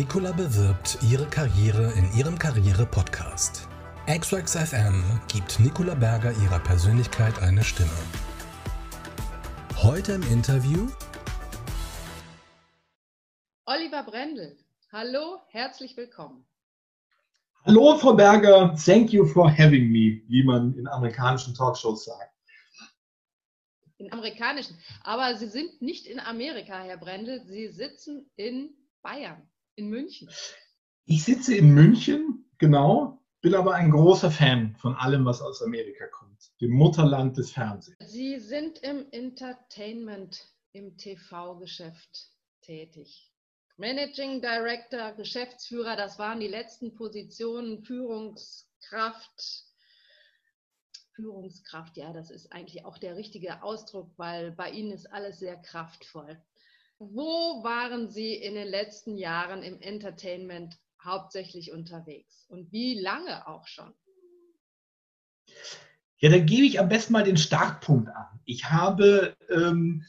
Nicola bewirbt ihre Karriere in ihrem Karriere-Podcast. X-Wax FM gibt Nicola Berger ihrer Persönlichkeit eine Stimme. Heute im Interview Oliver Brendel. Hallo, herzlich willkommen. Hallo, Frau Berger. Thank you for having me, wie man in amerikanischen Talkshows sagt. In amerikanischen. Aber Sie sind nicht in Amerika, Herr Brendel. Sie sitzen in Bayern, in München. Ich sitze in München, genau, bin aber ein großer Fan von allem, was aus Amerika kommt, dem Mutterland des Fernsehens. Sie sind im Entertainment, im TV-Geschäft tätig. Managing Director, Geschäftsführer, das waren die letzten Positionen, Führungskraft. Führungskraft, ja, das ist eigentlich auch der richtige Ausdruck, weil bei Ihnen ist alles sehr kraftvoll. Wo waren Sie in den letzten Jahren im Entertainment hauptsächlich unterwegs und wie lange auch schon? Ja, dann gebe ich am besten mal den Startpunkt an. Ich habe ähm,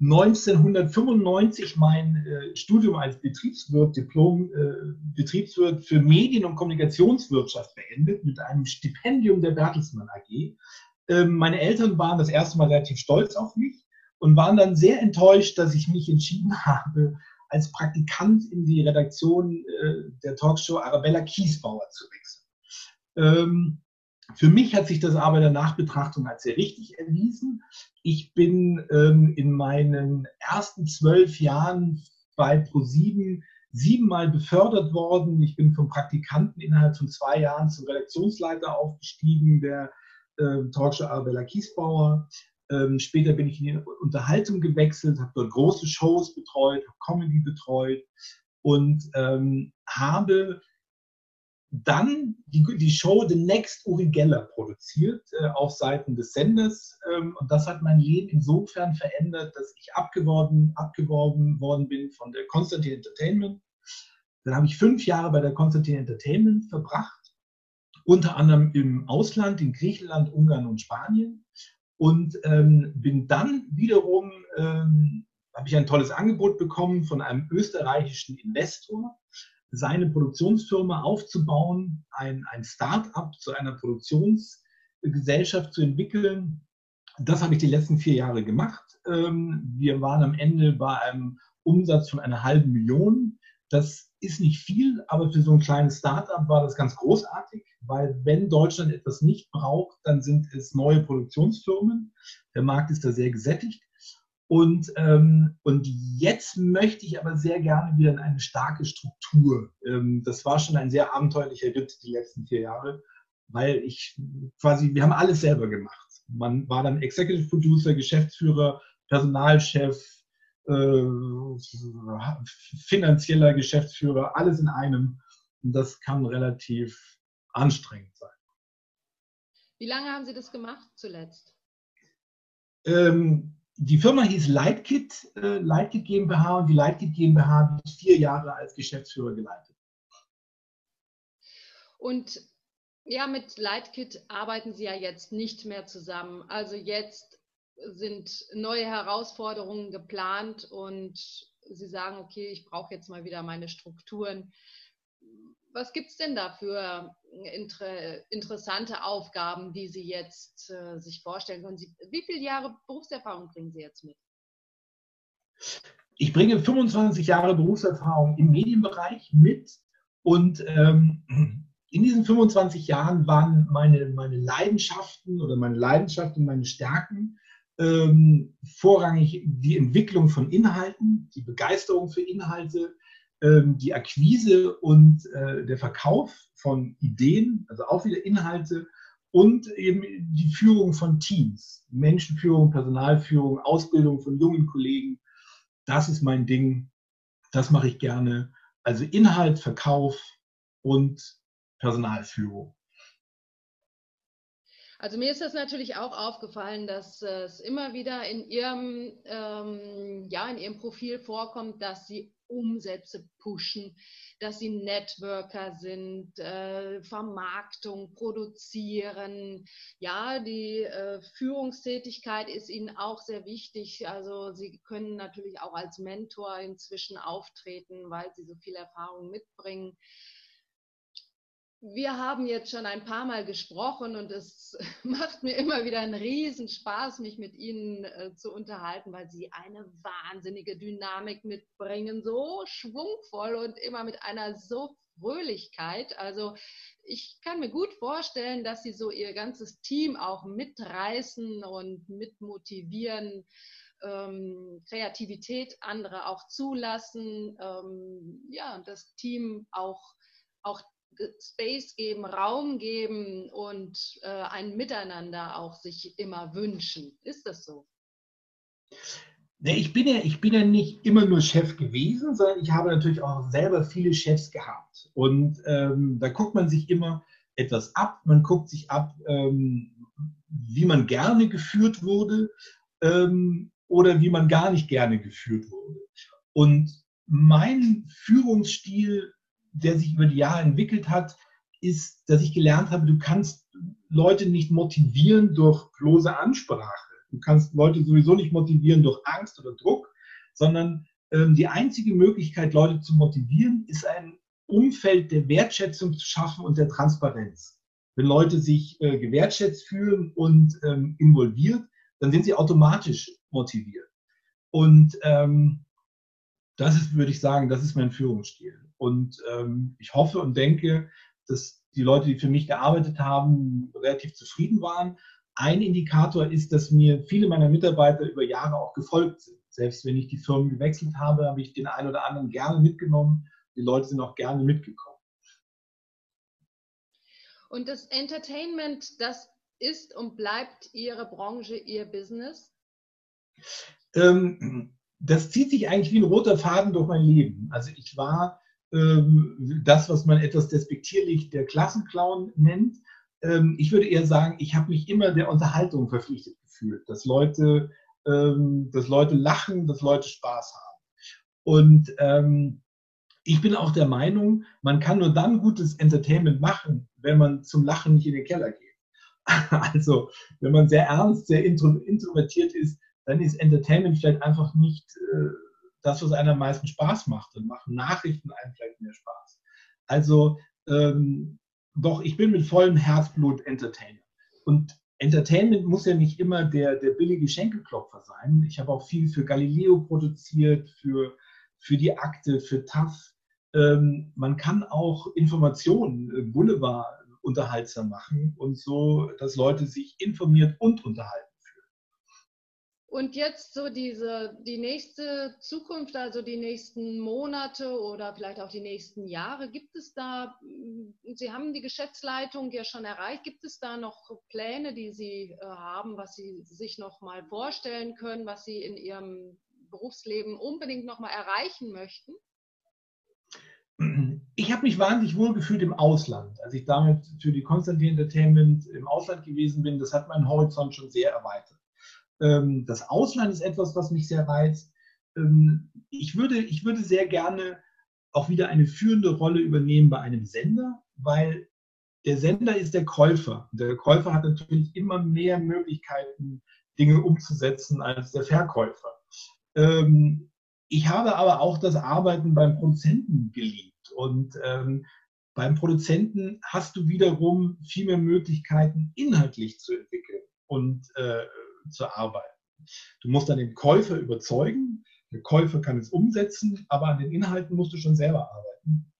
1995 mein äh, Studium als Betriebswirt, Diplom äh, Betriebswirt für Medien- und Kommunikationswirtschaft beendet mit einem Stipendium der Bertelsmann AG. Ähm, meine Eltern waren das erste Mal relativ stolz auf mich und waren dann sehr enttäuscht, dass ich mich entschieden habe, als Praktikant in die Redaktion äh, der Talkshow Arabella Kiesbauer zu wechseln. Ähm, für mich hat sich das aber in der Nachbetrachtung als sehr richtig erwiesen. Ich bin ähm, in meinen ersten zwölf Jahren bei ProSieben siebenmal befördert worden. Ich bin vom Praktikanten innerhalb von zwei Jahren zum Redaktionsleiter aufgestiegen, der äh, Talkshow Arabella Kiesbauer. Ähm, später bin ich in die Unterhaltung gewechselt, habe dort große Shows betreut, habe Comedy betreut und ähm, habe dann die, die, Show The Next Uri Geller produziert äh, auf Seiten des Senders. Ähm, und das hat mein Leben insofern verändert, dass ich abgeworben, abgeworben worden bin von der Constantine Entertainment. Dann habe ich fünf Jahre bei der Constantine Entertainment verbracht, unter anderem im Ausland, in Griechenland, Ungarn und Spanien und ähm, bin dann wiederum, ähm, habe ich ein tolles Angebot bekommen von einem österreichischen Investor, seine Produktionsfirma aufzubauen, ein, ein Start-up zu einer Produktionsgesellschaft zu entwickeln. Das habe ich die letzten vier Jahre gemacht. Ähm, wir waren am Ende bei einem Umsatz von einer halben Million. Das ist nicht viel, aber für so ein kleines Startup war das ganz großartig, weil wenn Deutschland etwas nicht braucht, dann sind es neue Produktionsfirmen. Der Markt ist da sehr gesättigt. Und, ähm, und jetzt möchte ich aber sehr gerne wieder in eine starke Struktur. Ähm, das war schon ein sehr abenteuerlicher Ritt die letzten vier Jahre, weil ich quasi, wir haben alles selber gemacht. Man war dann Executive Producer, Geschäftsführer, Personalchef, finanzieller Geschäftsführer, alles in einem. Und das kann relativ anstrengend sein. Wie lange haben Sie das gemacht zuletzt? Ähm, die Firma hieß Lightkit, äh, Lightkit GmbH und die Lightkit GmbH habe ich vier Jahre als Geschäftsführer geleitet. Und ja, mit Lightkit arbeiten Sie ja jetzt nicht mehr zusammen. Also jetzt sind neue Herausforderungen geplant und Sie sagen, okay, ich brauche jetzt mal wieder meine Strukturen. Was gibt es denn da für inter interessante Aufgaben, die Sie jetzt äh, sich vorstellen können? Sie, wie viele Jahre Berufserfahrung bringen Sie jetzt mit? Ich bringe 25 Jahre Berufserfahrung im Medienbereich mit und ähm, in diesen 25 Jahren waren meine, meine Leidenschaften oder meine Leidenschaften und meine Stärken ähm, vorrangig die Entwicklung von Inhalten, die Begeisterung für Inhalte, ähm, die Akquise und äh, der Verkauf von Ideen, also auch wieder Inhalte und eben die Führung von Teams, Menschenführung, Personalführung, Ausbildung von jungen Kollegen. Das ist mein Ding, das mache ich gerne. Also Inhalt, Verkauf und Personalführung. Also mir ist das natürlich auch aufgefallen, dass es immer wieder in ihrem, ähm, ja, in ihrem Profil vorkommt, dass sie Umsätze pushen, dass sie Networker sind, äh, Vermarktung, produzieren. Ja, die äh, Führungstätigkeit ist ihnen auch sehr wichtig. Also sie können natürlich auch als Mentor inzwischen auftreten, weil sie so viel Erfahrung mitbringen wir haben jetzt schon ein paar Mal gesprochen und es macht mir immer wieder einen Riesenspaß, mich mit Ihnen äh, zu unterhalten, weil Sie eine wahnsinnige Dynamik mitbringen, so schwungvoll und immer mit einer so Fröhlichkeit. Also ich kann mir gut vorstellen, dass Sie so Ihr ganzes Team auch mitreißen und mitmotivieren. Ähm, Kreativität andere auch zulassen, ähm, ja, und das Team auch, auch Space geben, Raum geben und äh, ein Miteinander auch sich immer wünschen. Ist das so? Ich bin, ja, ich bin ja nicht immer nur Chef gewesen, sondern ich habe natürlich auch selber viele Chefs gehabt. Und ähm, da guckt man sich immer etwas ab. Man guckt sich ab, ähm, wie man gerne geführt wurde ähm, oder wie man gar nicht gerne geführt wurde. Und mein Führungsstil der sich über die Jahre entwickelt hat, ist, dass ich gelernt habe, du kannst Leute nicht motivieren durch bloße Ansprache. Du kannst Leute sowieso nicht motivieren durch Angst oder Druck, sondern ähm, die einzige Möglichkeit, Leute zu motivieren, ist ein Umfeld der Wertschätzung zu schaffen und der Transparenz. Wenn Leute sich äh, gewertschätzt fühlen und ähm, involviert, dann sind sie automatisch motiviert. Und ähm, das ist, würde ich sagen, das ist mein Führungsstil. Und ähm, ich hoffe und denke, dass die Leute, die für mich gearbeitet haben, relativ zufrieden waren. Ein Indikator ist, dass mir viele meiner Mitarbeiter über Jahre auch gefolgt sind. Selbst wenn ich die Firmen gewechselt habe, habe ich den einen oder anderen gerne mitgenommen. Die Leute sind auch gerne mitgekommen. Und das Entertainment, das ist und bleibt Ihre Branche, Ihr Business? Ähm, das zieht sich eigentlich wie ein roter Faden durch mein Leben. Also ich war das, was man etwas despektierlich der Klassenclown nennt. Ähm, ich würde eher sagen, ich habe mich immer der Unterhaltung verpflichtet gefühlt, dass Leute, ähm, dass Leute lachen, dass Leute Spaß haben. Und ähm, ich bin auch der Meinung, man kann nur dann gutes Entertainment machen, wenn man zum Lachen nicht in den Keller geht. Also, wenn man sehr ernst, sehr introvertiert ist, dann ist Entertainment vielleicht einfach nicht äh, das, was einem am meisten Spaß macht. Dann machen Nachrichten einem vielleicht mehr Spaß. Also ähm, doch, ich bin mit vollem Herzblut Entertainer. Und Entertainment muss ja nicht immer der, der billige Schenkelklopfer sein. Ich habe auch viel für Galileo produziert, für, für die Akte, für TAF. Ähm, man kann auch Informationen, äh, Boulevard unterhaltsam machen und so, dass Leute sich informiert und unterhalten. Und jetzt so diese, die nächste Zukunft, also die nächsten Monate oder vielleicht auch die nächsten Jahre, gibt es da, Sie haben die Geschäftsleitung ja schon erreicht, gibt es da noch Pläne, die Sie äh, haben, was Sie sich noch mal vorstellen können, was Sie in Ihrem Berufsleben unbedingt noch mal erreichen möchten? Ich habe mich wahnsinnig wohl gefühlt im Ausland. Als ich damit für die Konstantin Entertainment im Ausland gewesen bin, das hat meinen Horizont schon sehr erweitert. Ähm, das Ausland ist etwas, was mich sehr reizt. Ähm, ich, würde, ich würde sehr gerne auch wieder eine führende Rolle übernehmen bei einem Sender, weil der Sender ist der Käufer. Der Käufer hat natürlich immer mehr Möglichkeiten, Dinge umzusetzen als der Verkäufer. Ähm, ich habe aber auch das Arbeiten beim Produzenten geliebt. Und beim Produzenten hast du wiederum viel mehr Möglichkeiten, inhaltlich zu entwickeln und äh, zu arbeiten. Du musst dann den Käufer überzeugen, der Käufer kann es umsetzen, aber an den Inhalten musst du schon selber arbeiten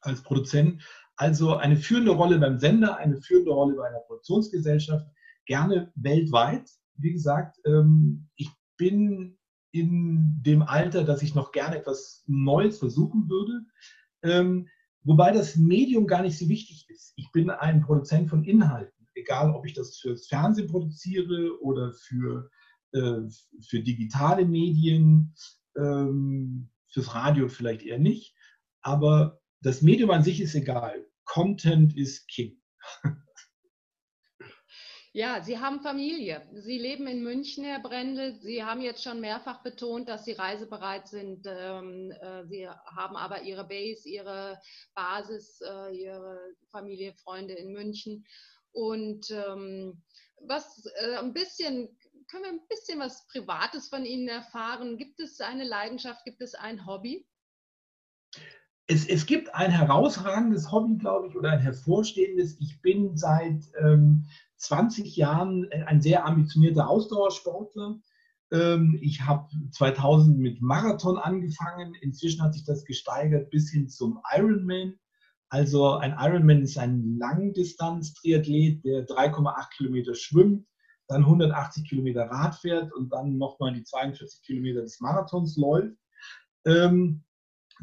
als Produzent. Also eine führende Rolle beim Sender, eine führende Rolle bei einer Produktionsgesellschaft, gerne weltweit. Wie gesagt, ähm, ich bin in dem Alter, dass ich noch gerne etwas Neues versuchen würde. Ähm, wobei das Medium gar nicht so wichtig ist. Ich bin ein Produzent von Inhalten egal ob ich das fürs Fernsehen produziere oder für, äh, für digitale Medien, ähm, fürs Radio vielleicht eher nicht. Aber das Medium an sich ist egal. Content ist King. Ja, Sie haben Familie. Sie leben in München, Herr Brendel. Sie haben jetzt schon mehrfach betont, dass Sie reisebereit sind. Ähm, äh, Sie haben aber Ihre Base, Ihre Basis, äh, Ihre Familie, Freunde in München. Und ähm, was äh, ein bisschen, können wir ein bisschen was Privates von Ihnen erfahren? Gibt es eine Leidenschaft, gibt es ein Hobby? Es, es gibt ein herausragendes Hobby, glaube ich, oder ein hervorstehendes. Ich bin seit ähm, 20 Jahren ein sehr ambitionierter Ausdauersportler. Ähm, ich habe 2000 mit Marathon angefangen. Inzwischen hat sich das gesteigert bis hin zum Ironman. Also ein Ironman ist ein Langdistanz-Triathlet, der 3,8 Kilometer schwimmt, dann 180 Kilometer Rad fährt und dann nochmal die 42 Kilometer des Marathons läuft. Ähm,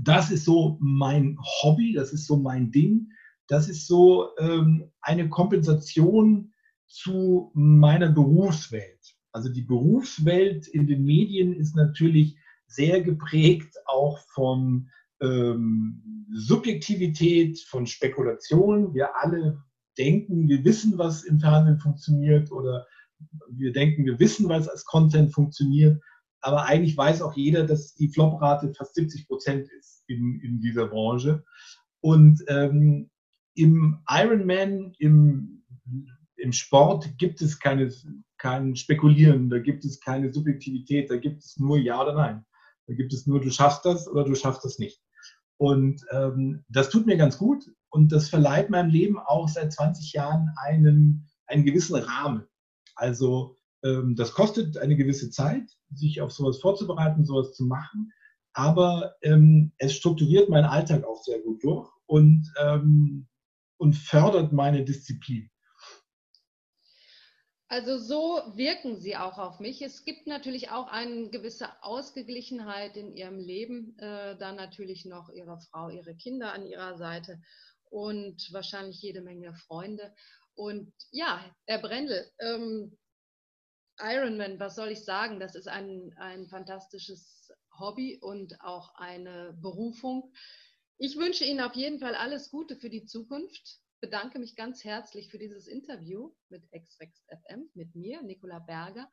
das ist so mein Hobby, das ist so mein Ding. Das ist so ähm, eine Kompensation zu meiner Berufswelt. Also die Berufswelt in den Medien ist natürlich sehr geprägt auch von ähm, Subjektivität, von Spekulation. Wir alle denken, wir wissen, was im Fernsehen funktioniert oder wir denken, wir wissen, was als Content funktioniert. Aber eigentlich weiß auch jeder, dass die Floprate fast 70 Prozent ist in, in dieser Branche. Und ähm, im Ironman, im im Sport gibt es keine, kein Spekulieren, da gibt es keine Subjektivität, da gibt es nur Ja oder Nein. Da gibt es nur, du schaffst das oder du schaffst das nicht. Und ähm, das tut mir ganz gut und das verleiht meinem Leben auch seit 20 Jahren einen, einen gewissen Rahmen. Also ähm, das kostet eine gewisse Zeit, sich auf sowas vorzubereiten, sowas zu machen, aber ähm, es strukturiert meinen Alltag auch sehr gut durch und, ähm, und fördert meine Disziplin. Also so wirken sie auch auf mich. Es gibt natürlich auch eine gewisse Ausgeglichenheit in ihrem Leben, äh, dann natürlich noch ihre Frau, ihre Kinder an ihrer Seite und wahrscheinlich jede Menge Freunde. Und ja, Herr Brendel, ähm, Ironman, was soll ich sagen? Das ist ein, ein fantastisches Hobby und auch eine Berufung. Ich wünsche Ihnen auf jeden Fall alles Gute für die Zukunft bedanke mich ganz herzlich für dieses Interview mit Exrex FM, mit mir, Nicola Berger.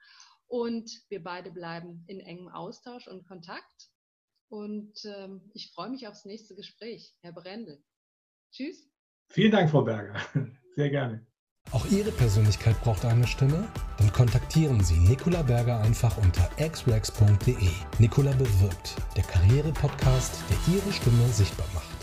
Und wir beide bleiben in engem Austausch und Kontakt. Und ähm, ich freue mich aufs nächste Gespräch, Herr Brendel. Tschüss. Vielen Dank, Frau Berger. Sehr gerne. Auch Ihre Persönlichkeit braucht eine Stimme? Dann kontaktieren Sie Nicola Berger einfach unter xrex.de. Nicola bewirbt, der Karriere-Podcast, der Ihre Stimme sichtbar macht.